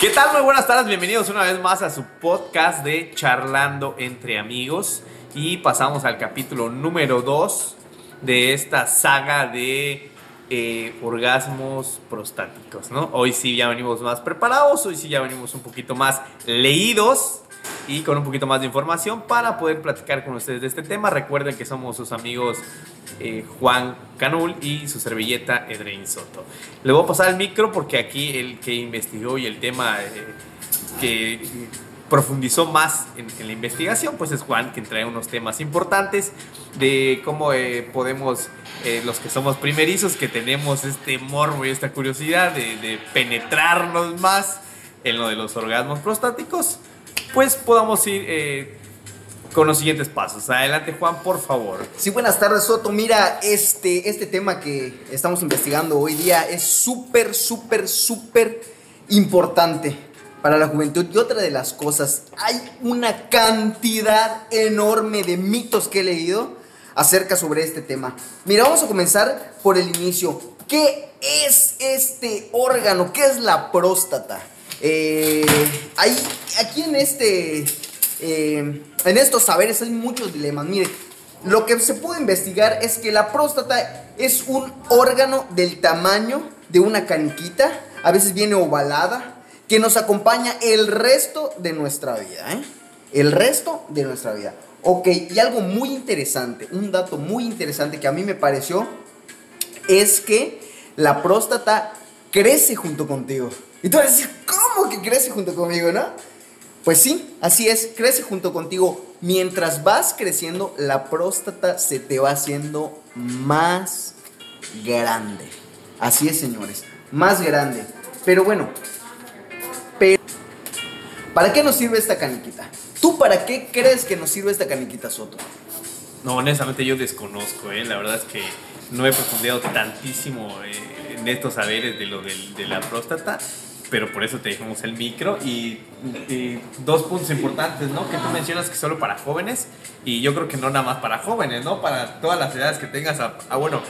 ¿Qué tal? Muy buenas tardes, bienvenidos una vez más a su podcast de Charlando entre amigos y pasamos al capítulo número 2 de esta saga de eh, orgasmos prostáticos, ¿no? Hoy sí ya venimos más preparados, hoy sí ya venimos un poquito más leídos y con un poquito más de información para poder platicar con ustedes de este tema. Recuerden que somos sus amigos eh, Juan Canul y su servilleta Edrein Soto. Le voy a pasar el micro porque aquí el que investigó y el tema eh, que profundizó más en, la investigación, pues es Juan, quien trae unos temas importantes de cómo eh, podemos, los que somos primerizos, que tenemos este morbo y esta curiosidad de, de penetrarnos más en lo de los orgasmos prostáticos, pues podamos ir eh, con los siguientes pasos. Adelante, Juan, por favor. Sí, buenas tardes, Soto. Mira, este, este tema que estamos investigando hoy día es súper, súper, súper importante para la juventud. Y otra de las cosas, hay una cantidad enorme de mitos que he leído acerca sobre este tema. Mira, vamos a comenzar por el inicio. ¿Qué es este órgano? ¿Qué es la próstata? Eh, hay, aquí en este, eh, en estos saberes hay muchos dilemas. Mire, lo que se puede investigar es que la próstata es un órgano del tamaño de una caniquita, a veces viene ovalada, que nos acompaña el resto de nuestra vida, ¿eh? El resto de nuestra vida. Ok, y algo muy interesante, un dato muy interesante que a mí me pareció, es que la próstata crece junto contigo. Y tú vas a decir, ¿cómo que crece junto conmigo, no? Pues sí, así es, crece junto contigo. Mientras vas creciendo, la próstata se te va haciendo más grande. Así es, señores, más grande. Pero bueno, ¿para qué nos sirve esta caniquita? ¿Tú para qué crees que nos sirve esta caniquita, Soto? No, honestamente yo desconozco, ¿eh? La verdad es que no he profundizado tantísimo eh, en estos saberes de lo de la próstata pero por eso te dejamos el micro. Y, dos puntos importantes, ¿no? Que tú mencionas que solo para jóvenes, y yo creo que no nada más para jóvenes, ¿no? Para todas las edades que tengas, a, bueno,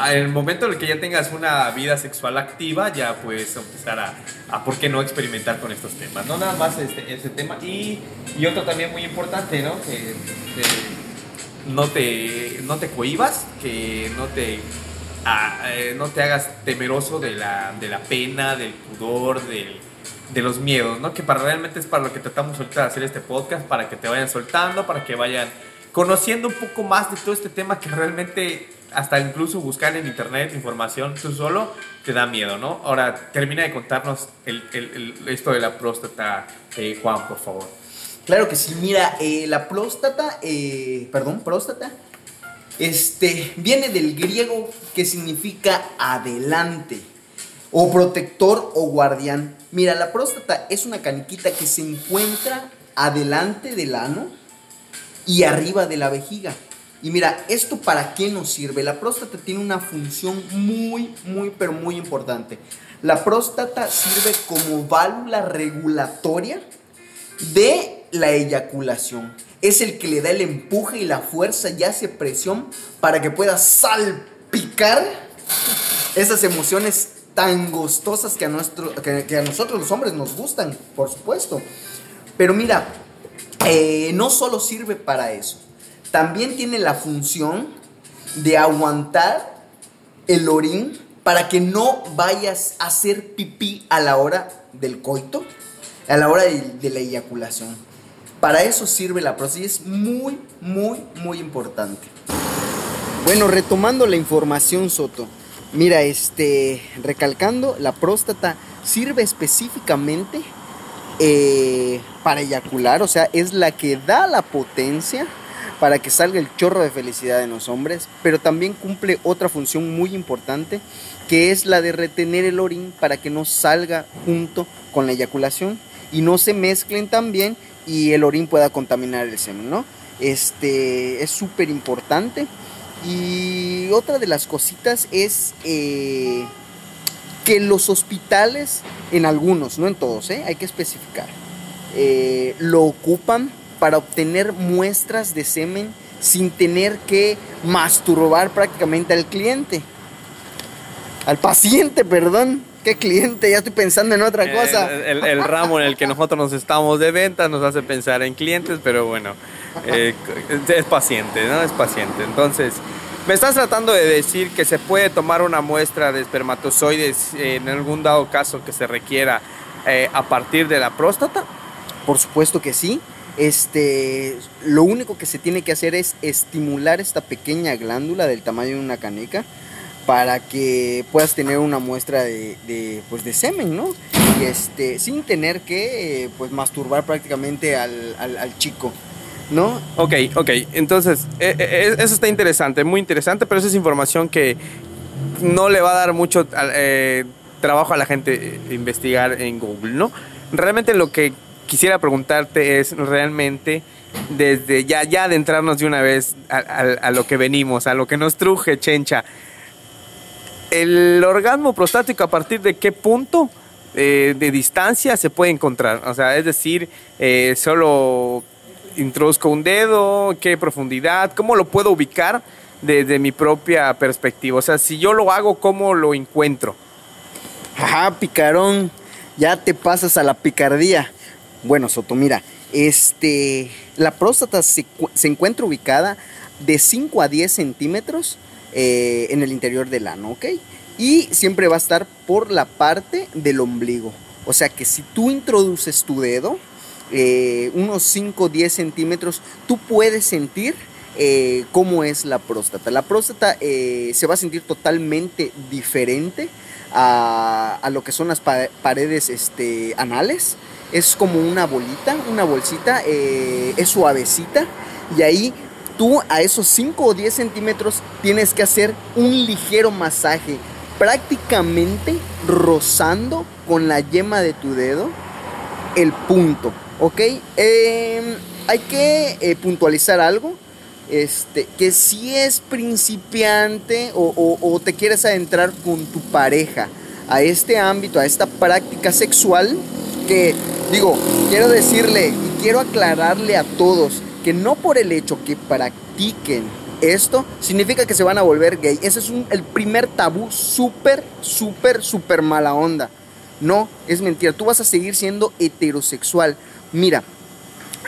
en el momento en el que ya tengas una vida sexual activa, ya puedes empezar a, a ¿por qué no experimentar con estos temas? No nada más este, ese tema. Y, y otro también muy importante, ¿no? Que, no, te, no te cohibas, que no te eh, no te hagas temeroso de la, de la pena, del pudor, de los miedos, ¿no? Que para realmente es para lo que tratamos de hacer este podcast, para que te vayan soltando, para que vayan conociendo un poco más de todo este tema que realmente hasta incluso buscar en internet información tú solo te da miedo, ¿no? Ahora termina de contarnos esto de la próstata, eh, Juan, por favor. Claro que sí, mira, eh, la próstata, perdón, próstata este, viene del griego que significa adelante, o protector o guardián. Mira, la próstata es una caniquita que se encuentra adelante del ano y arriba de la vejiga. Y mira, ¿esto para qué nos sirve? La próstata tiene una función muy, muy, pero muy importante. La próstata sirve como válvula regulatoria de la eyaculación es el que le da el empuje y la fuerza y hace presión para que pueda salpicar esas emociones tan gustosas que a, nuestro, que, a nosotros los hombres nos gustan, por supuesto. Pero mira, eh, no solo sirve para eso, también tiene la función de aguantar el orín para que no vayas a hacer pipí a la hora del coito, a la hora de la eyaculación. Para eso sirve la próstata y es muy, muy, muy importante. Bueno, retomando la información, Soto. Mira, este, recalcando, la próstata sirve específicamente eh, para eyacular, o sea, es la que da la potencia para que salga el chorro de felicidad en los hombres, pero también cumple otra función muy importante, que es la de retener el orín para que no salga junto con la eyaculación y no se mezclen también y el orín pueda contaminar el semen, ¿no? Este es súper importante. Y otra de las cositas es eh, que los hospitales, en algunos, no en todos, ¿eh? hay que especificar, eh, lo ocupan para obtener muestras de semen sin tener que masturbar prácticamente al cliente, al paciente, perdón. ¿Qué cliente? Ya estoy pensando en otra cosa. El, el, ramo en el que nosotros nos estamos de venta nos hace pensar en clientes, pero bueno, eh, es paciente, ¿no? Es paciente. Entonces, me estás tratando de decir que se puede tomar una muestra de espermatozoides en algún dado caso que se requiera eh, a partir de la próstata. Por supuesto que sí. Este, lo único que se tiene que hacer es estimular esta pequeña glándula del tamaño de una canica para que puedas tener una muestra de, pues de semen, ¿no? Y este, sin tener que pues masturbar prácticamente al, chico. ¿No? Ok, ok. Entonces, eh, eh, eso está interesante, muy interesante, pero esa es información que no le va a dar mucho eh, trabajo a la gente investigar en Google, ¿no? Realmente lo que quisiera preguntarte es realmente desde ya, ya adentrarnos de una vez a, a lo que venimos, a lo que nos truje, Chencha el orgasmo prostático a partir de qué punto eh, de distancia se puede encontrar. O sea, es decir, eh, solo introduzco un dedo, qué profundidad, cómo lo puedo ubicar desde mi propia perspectiva. O sea, si yo lo hago, ¿cómo lo encuentro? Ajá, picarón, ya te pasas a la picardía. Bueno, Soto, mira, este, la próstata se, se encuentra ubicada de 5 a 10 centímetros eh, en el interior del ano, ¿ok? Y siempre va a estar por la parte del ombligo. O sea que si tú introduces tu dedo, eh, unos 5 o 10 centímetros, tú puedes sentir eh, cómo es la próstata. La próstata se va a sentir totalmente diferente a, lo que son las paredes este, anales. Es como una bolita, una bolsita, es suavecita y ahí tú a esos 5 o 10 centímetros tienes que hacer un ligero masaje, prácticamente rozando con la yema de tu dedo el punto, ¿ok? Em, hay que eh, puntualizar algo. Este, que si es principiante o, o te quieres adentrar con tu pareja a este ámbito, a esta práctica sexual, que digo, quiero decirle y quiero aclararle a todos, que no por el hecho que practiquen esto significa que se van a volver gay. Ese es el primer tabú súper, súper, súper mala onda. No, es mentira. Tú vas a seguir siendo heterosexual. Mira,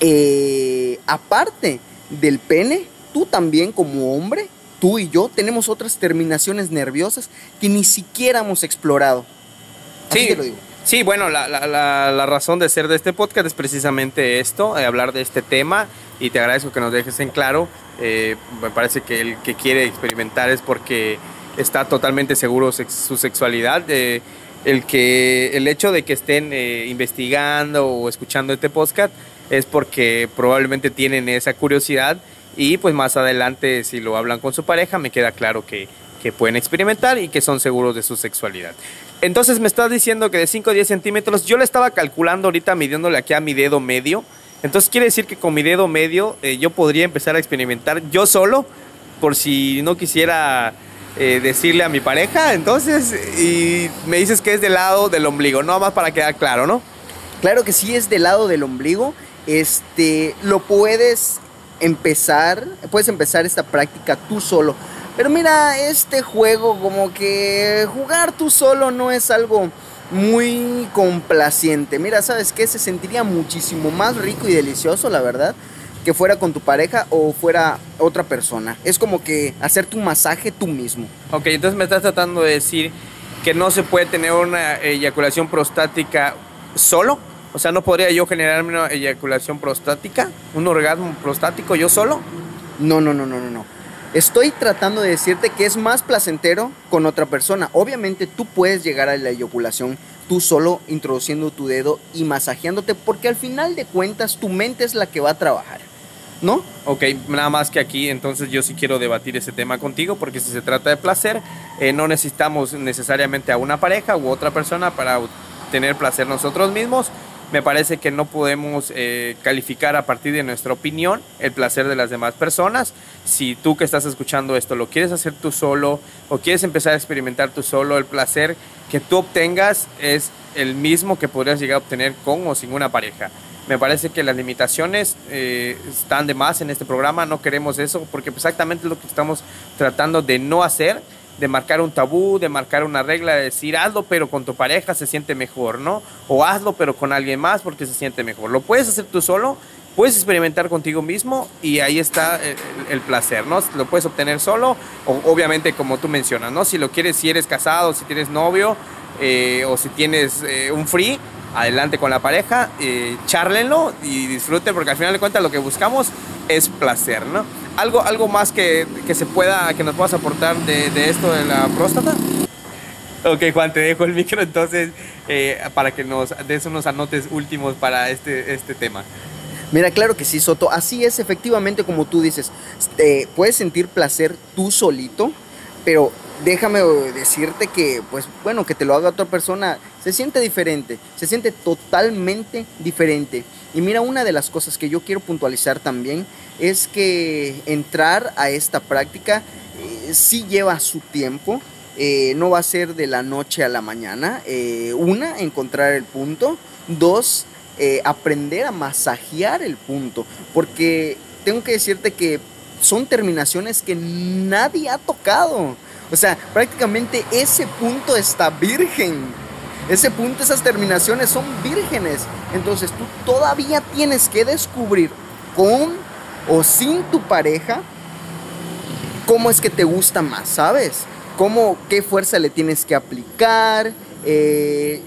eh, aparte del pene, tú también como hombre, tú y yo, tenemos otras terminaciones nerviosas que ni siquiera hemos explorado. sí, te lo digo. Sí, bueno, la, la, la, razón de ser de este podcast es precisamente esto, eh, hablar de este tema y te agradezco que nos dejes en claro. Eh, me parece que el que quiere experimentar es porque está totalmente seguro de su sexualidad. Eh, el, que, el hecho de que estén investigando o escuchando este podcast es porque probablemente tienen esa curiosidad y pues más adelante si lo hablan con su pareja me queda claro que, que pueden experimentar y que son seguros de su sexualidad. Entonces me estás diciendo que de 5 a 10 centímetros, yo le estaba calculando ahorita midiéndole aquí a mi dedo medio. Entonces quiere decir que con mi dedo medio eh, yo podría empezar a experimentar yo solo, por si no quisiera eh, decirle a mi pareja. Entonces, y me dices que es del lado del ombligo, no más para quedar claro, ¿no? Claro que sí es del lado del ombligo. Este, lo puedes empezar, puedes empezar esta práctica tú solo. Pero mira, este juego como que jugar tú solo no es algo muy complaciente. Mira, ¿sabes qué? Se sentiría muchísimo más rico y delicioso, la verdad, que fuera con tu pareja o fuera otra persona. Es como que hacerte un masaje tú mismo. Ok, entonces me estás tratando de decir que no se puede tener una eyaculación prostática solo. O sea, ¿no podría yo generarme una eyaculación prostática? ¿Un orgasmo prostático yo solo? No, no, no, no, no, no. Estoy tratando de decirte que es más placentero con otra persona. Obviamente tú puedes llegar a la eyaculación tú solo introduciendo tu dedo y masajeándote porque al final de cuentas tu mente es la que va a trabajar. ¿No? Ok, nada más que aquí entonces yo sí quiero debatir ese tema contigo porque si se trata de placer, eh, no necesitamos necesariamente a una pareja u otra persona para tener placer nosotros mismos me parece que no podemos eh, calificar a partir de nuestra opinión el placer de las demás personas. Si tú que estás escuchando esto lo quieres hacer tú solo o quieres empezar a experimentar tú solo, el placer que tú obtengas es el mismo que podrías llegar a obtener con o sin una pareja. Me parece que las limitaciones eh, están de más en este programa, no queremos eso porque exactamente es lo que estamos tratando de no hacer de marcar un tabú, de marcar una regla, de decir hazlo pero con tu pareja se siente mejor, ¿no? O hazlo pero con alguien más porque se siente mejor. Lo puedes hacer tú solo, puedes experimentar contigo mismo y ahí está el, placer, ¿no? Lo puedes obtener solo, o, obviamente como tú mencionas, ¿no? Si lo quieres, si eres casado, si tienes novio eh, o si tienes eh, un free, adelante con la pareja, eh, charlenlo y disfruten porque al final de cuentas lo que buscamos es placer, ¿no? Algo, algo más que, que se pueda, que nos puedas aportar de, de, esto de la próstata. Ok, Juan, te dejo el micro entonces eh, para que nos des unos anotes últimos para este, este tema. Mira, claro que sí, Soto. Así es, efectivamente, como tú dices. Eh, puedes sentir placer tú solito, pero déjame decirte que, pues bueno, que te lo haga otra persona, se siente diferente, se siente totalmente diferente. Y mira, una de las cosas que yo quiero puntualizar también es que entrar a esta práctica eh, sí lleva su tiempo, eh, no va a ser de la noche a la mañana. Eh, una, encontrar el punto. Dos, aprender a masajear el punto. Porque tengo que decirte que son terminaciones que nadie ha tocado. O sea, prácticamente ese punto está virgen. Ese punto, esas terminaciones son vírgenes. Entonces tú todavía tienes que descubrir con o sin tu pareja cómo es que te gusta más, ¿sabes? Cómo, qué fuerza le tienes que aplicar. Eh,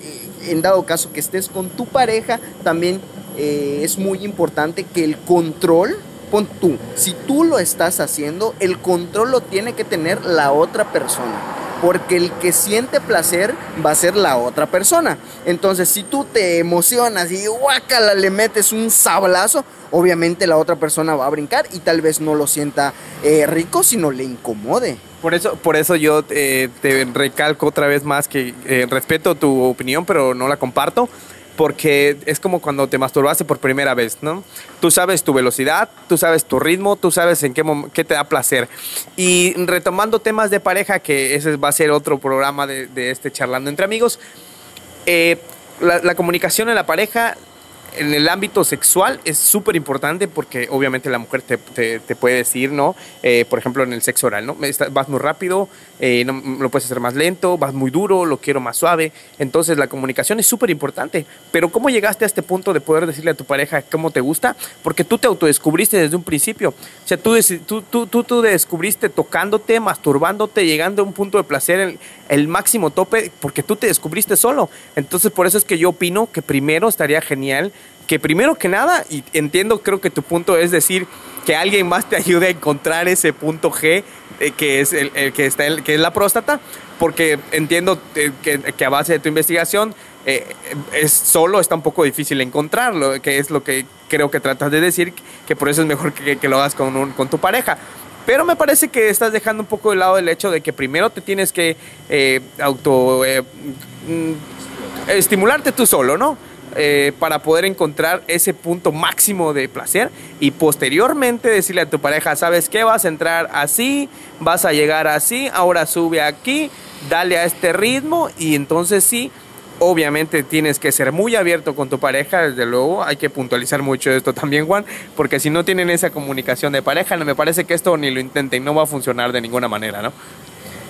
en dado caso que estés con tu pareja, también eh, es muy importante que el control pon tú, si tú lo estás haciendo, el control lo tiene que tener la otra persona. Porque el que siente placer va a ser la otra persona. Entonces, si tú te emocionas y guácala, le metes un sablazo, obviamente la otra persona va a brincar y tal vez no lo sienta eh, rico, sino le incomode. Por eso, por eso yo eh, te recalco otra vez más que eh, respeto tu opinión, pero no la comparto porque es como cuando te masturbaste por primera vez, ¿no? Tú sabes tu velocidad, tú sabes tu ritmo, tú sabes en qué, qué te da placer. Y retomando temas de pareja, que ese va a ser otro programa de, este charlando entre amigos, eh, la, la comunicación en la pareja en el ámbito sexual es súper importante porque obviamente la mujer te, te, puede decir, ¿no? Eh, por ejemplo, en el sexo oral, ¿no? Vas muy rápido, eh, no, lo puedes hacer más lento, vas muy duro, lo quiero más suave. Entonces la comunicación es súper importante. Pero ¿cómo llegaste a este punto de poder decirle a tu pareja cómo te gusta? Porque tú te autodescubriste desde un principio. O sea, tú, tú, tú, tú, descubriste tocándote, masturbándote, llegando a un punto de placer, el, el máximo tope, porque tú te descubriste solo. Entonces por eso es que yo opino que primero estaría genial que primero que nada, y entiendo, creo que tu punto es decir que alguien más te ayude a encontrar ese punto G eh, que es el, que está que es la próstata, porque entiendo eh, que, a base de tu investigación eh, es solo está un poco difícil encontrarlo, que es lo que creo que tratas de decir, que por eso es mejor que, lo hagas con, con tu pareja. Pero me parece que estás dejando un poco de lado el hecho de que primero te tienes que auto mm, estimularte tú solo, ¿no? Eh, para poder encontrar ese punto máximo de placer y posteriormente decirle a tu pareja, ¿sabes qué? Vas a entrar así, vas a llegar así, ahora sube aquí, dale a este ritmo y entonces sí, obviamente tienes que ser muy abierto con tu pareja, desde luego, hay que puntualizar mucho esto también, Juan, porque si no tienen esa comunicación de pareja, me parece que esto ni lo intenten, no va a funcionar de ninguna manera, ¿no?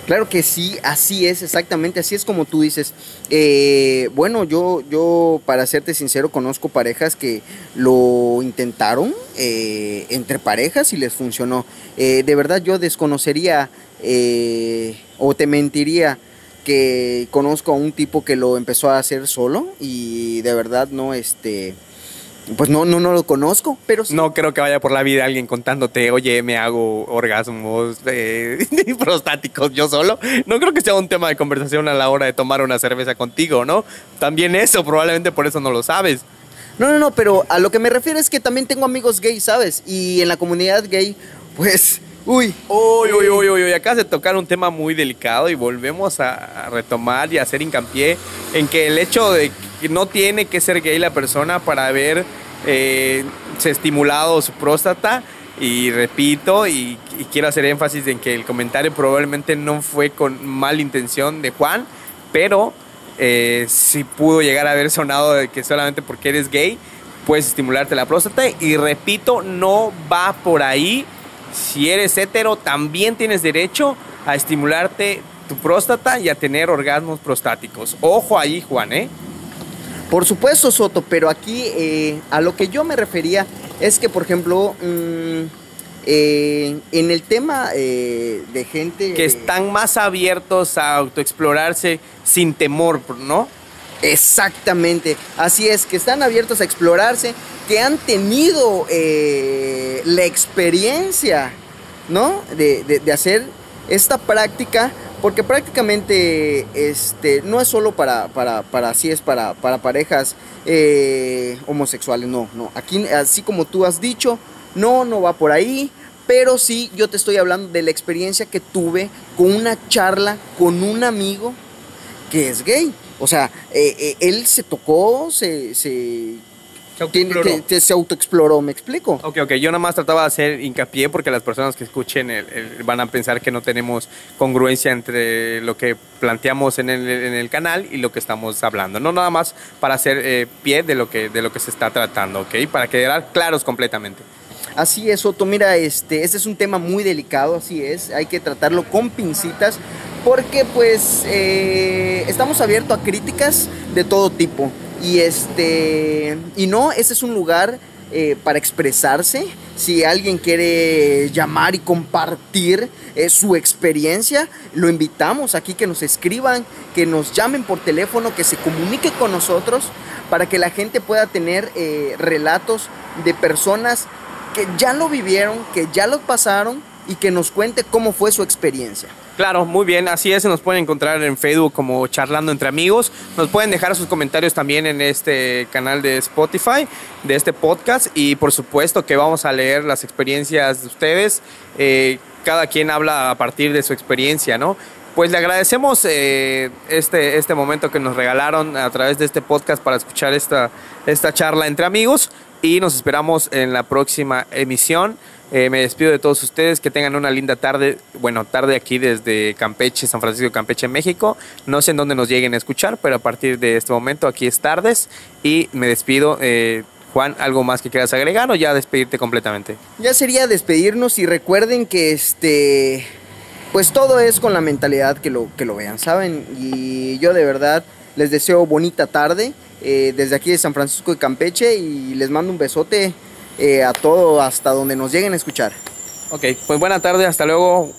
Claro que sí, así es, exactamente, así es como tú dices. Eh, bueno, yo, yo, para serte sincero, conozco parejas que lo intentaron eh, entre parejas y les funcionó. Eh, de verdad yo desconocería o te mentiría que conozco a un tipo que lo empezó a hacer solo y de verdad no, este pues no, no, no lo conozco, pero No creo que vaya por la vida alguien contándote, oye, me hago orgasmos eh, prostáticos yo solo. No creo que sea un tema de conversación a la hora de tomar una cerveza contigo, ¿no? También eso, probablemente por eso no lo sabes. No, no, no, pero a lo que me refiero es que también tengo amigos gays, ¿sabes? Y en la comunidad gay, pues, uy. Uy, uy, uy, uy, uy, acabas de tocar un tema muy delicado y volvemos a retomar y a hacer hincapié en que el hecho de no tiene que ser gay la persona para haber eh, estimulado su próstata. Y repito, y, quiero hacer énfasis en que el comentario probablemente no fue con mala intención de Juan, pero eh, sí pudo llegar a haber sonado de que solamente porque eres gay puedes estimularte la próstata. Y repito, no va por ahí. Si eres hetero, también tienes derecho a estimularte tu próstata y a tener orgasmos prostáticos. Ojo ahí, Juan, ¿eh? Por supuesto, Soto, pero aquí eh, a lo que yo me refería es que, por ejemplo, mm, eh, en el tema eh, de gente... Que están más abiertos a autoexplorarse sin temor, ¿no? Exactamente, así es, que están abiertos a explorarse, que han tenido la experiencia, ¿no? De, de hacer esta práctica porque prácticamente este, no es solo para, para, para así es para, para parejas eh, homosexuales, no, no. Aquí, así como tú has dicho, no, no va por ahí. Pero sí, yo te estoy hablando de la experiencia que tuve con una charla con un amigo que es gay. O sea, eh, eh, él se tocó, se, se se, se autoexploró, ¿me explico? Ok, ok, yo nada más trataba de hacer hincapié porque las personas que escuchen van a pensar que no tenemos congruencia entre lo que planteamos en el, canal y lo que estamos hablando. No nada más para hacer eh, pie de lo, que, de lo que se está tratando, ¿ok? Para quedar claros completamente. Así es, Otto. Mira, este, este es un tema muy delicado, así es. Hay que tratarlo con pincitas porque pues eh, estamos abiertos a críticas de todo tipo. Y este. Y no, ese es un lugar eh, para expresarse. Si alguien quiere llamar y compartir eh, su experiencia, lo invitamos aquí que nos escriban, que nos llamen por teléfono, que se comunique con nosotros para que la gente pueda tener eh, relatos de personas que ya lo vivieron, que ya lo pasaron y que nos cuente cómo fue su experiencia. Claro, muy bien, así es, nos pueden encontrar en Facebook como charlando entre amigos. Nos pueden dejar sus comentarios también en este canal de Spotify, de este podcast. Y por supuesto que vamos a leer las experiencias de ustedes. Eh, cada quien habla a partir de su experiencia, ¿no? Pues le agradecemos eh, este, este momento que nos regalaron a través de este podcast para escuchar esta, esta charla entre amigos y nos esperamos en la próxima emisión. Eh, me despido de todos ustedes, que tengan una linda tarde, bueno, tarde aquí desde Campeche, San Francisco de Campeche, México. No sé en dónde nos lleguen a escuchar, pero a partir de este momento aquí es tardes y me despido. Eh, Juan, ¿algo más que quieras agregar o ya despedirte completamente? Ya sería despedirnos y recuerden que este, pues todo es con la mentalidad que lo, que lo vean, ¿saben? Y yo de verdad les deseo bonita tarde eh, desde aquí de San Francisco de Campeche y les mando un besote eh, a todo hasta donde nos lleguen a escuchar. Ok, pues buena tarde, hasta luego.